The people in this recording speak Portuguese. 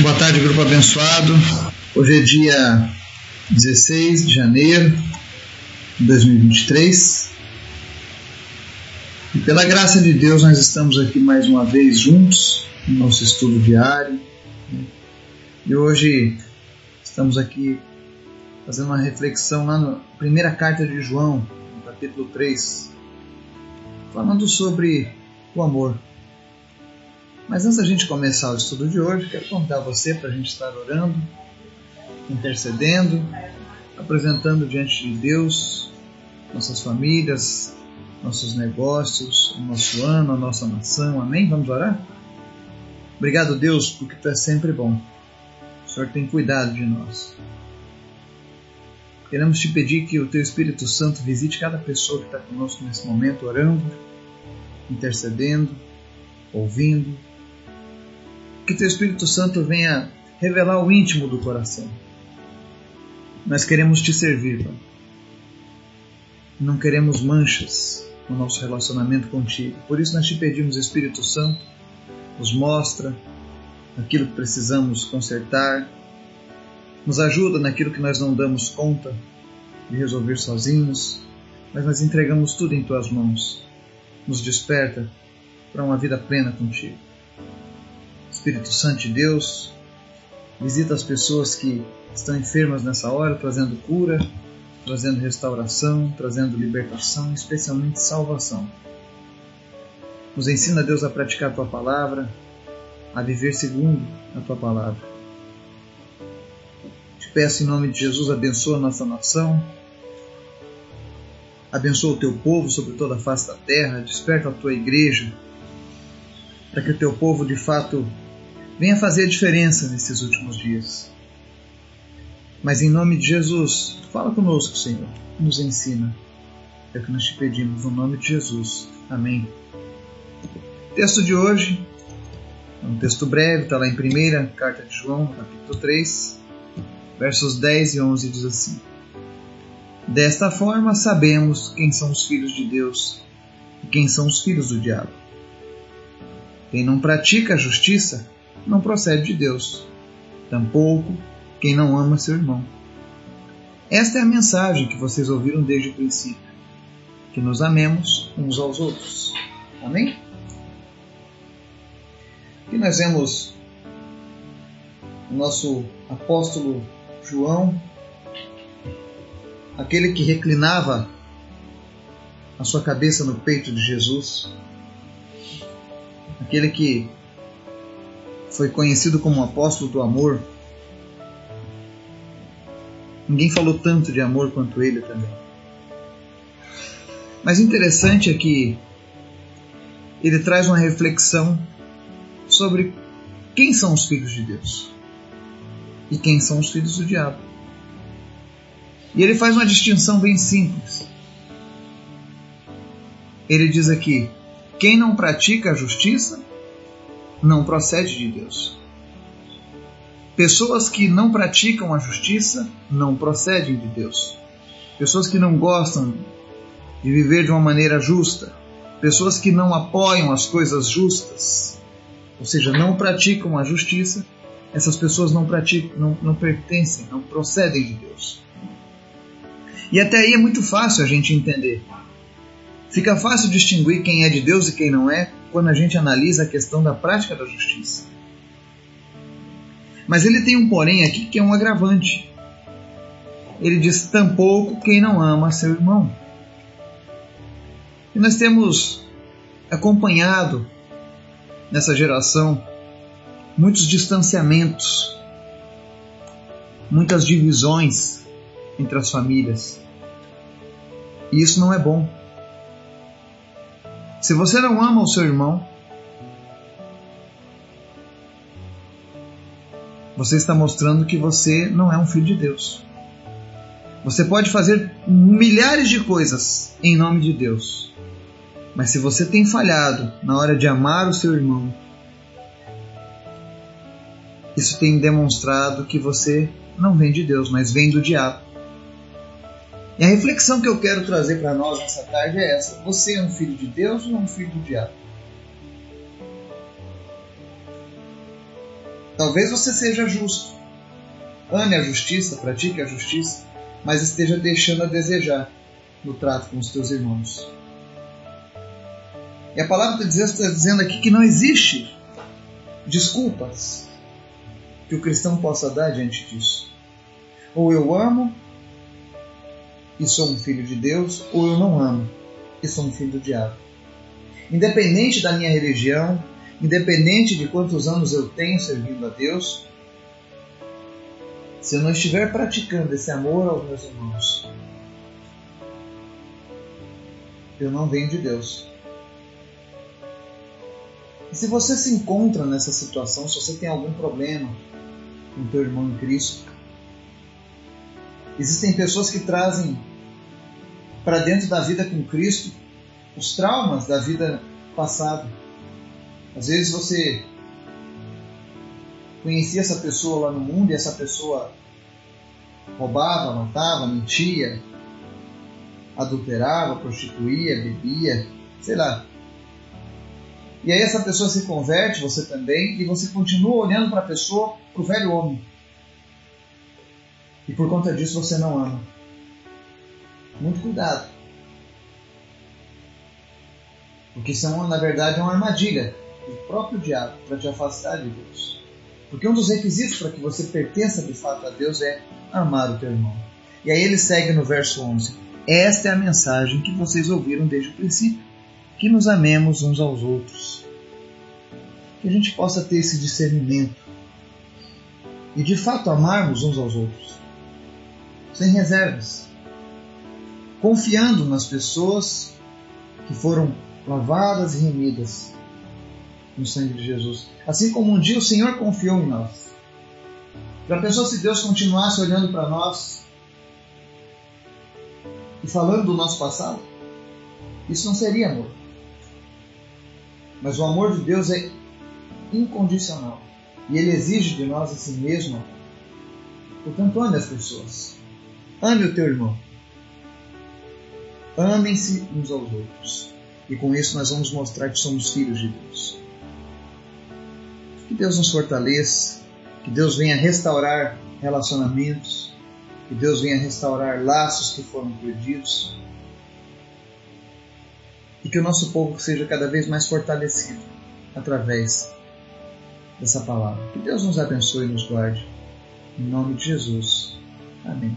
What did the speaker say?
Boa tarde, grupo abençoado. Hoje é dia 16 de janeiro de 2023. E pela graça de Deus, nós estamos aqui mais uma vez juntos no nosso estudo diário. E hoje estamos aqui fazendo uma reflexão lá na primeira carta de João, no capítulo 3, falando sobre o amor. Mas antes da gente começar o estudo de hoje, quero convidar você para a gente estar orando, intercedendo, apresentando diante de Deus nossas famílias, nossos negócios, o nosso ano, a nossa nação. Amém? Vamos orar? Obrigado, Deus, porque Tu é sempre bom. O Senhor tem cuidado de nós. Queremos te pedir que o Teu Espírito Santo visite cada pessoa que está conosco nesse momento, orando, intercedendo, ouvindo, que teu Espírito Santo venha revelar o íntimo do coração. Nós queremos te servir, Pai. Não queremos manchas no nosso relacionamento contigo. Por isso nós te pedimos, Espírito Santo, nos mostra aquilo que precisamos consertar, nos ajuda naquilo que nós não damos conta de resolver sozinhos, mas nós entregamos tudo em tuas mãos. Nos desperta para uma vida plena contigo. Espírito Santo de Deus, visita as pessoas que estão enfermas nessa hora, trazendo cura, trazendo restauração, trazendo libertação, especialmente salvação. Nos ensina, Deus, a praticar a tua palavra, a viver segundo a tua palavra. Te peço em nome de Jesus, abençoa a nossa nação, abençoa o teu povo sobre toda a face da terra, desperta a tua igreja, para que o teu povo de fato venha fazer a diferença nesses últimos dias. Mas em nome de Jesus, fala conosco, Senhor, nos ensina. É o que nós te pedimos, no nome de Jesus. Amém. O texto de hoje é um texto breve, está lá em 1 carta de João, capítulo 3, versos 10 e 11, diz assim: Desta forma sabemos quem são os filhos de Deus e quem são os filhos do diabo. Quem não pratica a justiça não procede de Deus, tampouco quem não ama seu irmão. Esta é a mensagem que vocês ouviram desde o princípio: que nos amemos uns aos outros. Amém? Aqui nós vemos o nosso apóstolo João, aquele que reclinava a sua cabeça no peito de Jesus, aquele que foi conhecido como apóstolo do amor. Ninguém falou tanto de amor quanto ele também. Mas interessante é que ele traz uma reflexão sobre quem são os filhos de Deus e quem são os filhos do diabo. E ele faz uma distinção bem simples. Ele diz aqui: quem não pratica a justiça não procede de Deus. Pessoas que não praticam a justiça não procedem de Deus. Pessoas que não gostam de viver de uma maneira justa, pessoas que não apoiam as coisas justas, ou seja, não praticam a justiça, essas pessoas não praticam, não, não pertencem, não procedem de Deus. E até aí é muito fácil a gente entender. Fica fácil distinguir quem é de Deus e quem não é quando a gente analisa a questão da prática da justiça. Mas ele tem um porém aqui que é um agravante. Ele diz: tampouco quem não ama seu irmão. E nós temos acompanhado nessa geração muitos distanciamentos, muitas divisões entre as famílias. E isso não é bom. Se você não ama o seu irmão, você está mostrando que você não é um filho de Deus. Você pode fazer milhares de coisas em nome de Deus, mas se você tem falhado na hora de amar o seu irmão, isso tem demonstrado que você não vem de Deus, mas vem do diabo. E a reflexão que eu quero trazer para nós nessa tarde é essa: você é um filho de Deus ou é um filho do diabo? Talvez você seja justo, ame a justiça, pratique a justiça, mas esteja deixando a desejar no trato com os teus irmãos. E a palavra de Deus está dizendo aqui que não existe desculpas que o cristão possa dar diante disso. Ou eu amo e sou um filho de Deus, ou eu não amo e sou um filho do diabo. Independente da minha religião, independente de quantos anos eu tenho servindo a Deus, se eu não estiver praticando esse amor aos meus irmãos, eu não venho de Deus. E se você se encontra nessa situação, se você tem algum problema com teu irmão em Cristo, existem pessoas que trazem para dentro da vida com Cristo os traumas da vida passada. Às vezes você conhecia essa pessoa lá no mundo e essa pessoa roubava, matava, mentia, adulterava, prostituía, bebia, sei lá. E aí essa pessoa se converte, você também, e você continua olhando para a pessoa, para o velho homem. E por conta disso você não ama. Muito cuidado. Porque isso, é na verdade, é uma armadilha do próprio diabo para te afastar de Deus. Porque um dos requisitos para que você pertença de fato a Deus é amar o teu irmão. E aí ele segue no verso 11: Esta é a mensagem que vocês ouviram desde o princípio, que nos amemos uns aos outros. Que a gente possa ter esse discernimento e de fato amarmos uns aos outros, sem reservas, confiando nas pessoas que foram lavadas e remidas no sangue de Jesus. Assim como um dia o Senhor confiou em nós. Já pensou se Deus continuasse olhando para nós e falando do nosso passado? Isso não seria amor. Mas o amor de Deus é incondicional e ele exige de nós esse mesmo amor. Portanto, ame as pessoas. Ame o teu irmão. Amem-se uns aos outros. E com isso nós vamos mostrar que somos filhos de Deus. Que Deus nos fortaleça, que Deus venha restaurar relacionamentos, que Deus venha restaurar laços que foram perdidos e que o nosso povo seja cada vez mais fortalecido através dessa palavra. Que Deus nos abençoe e nos guarde. Em nome de Jesus. Amém.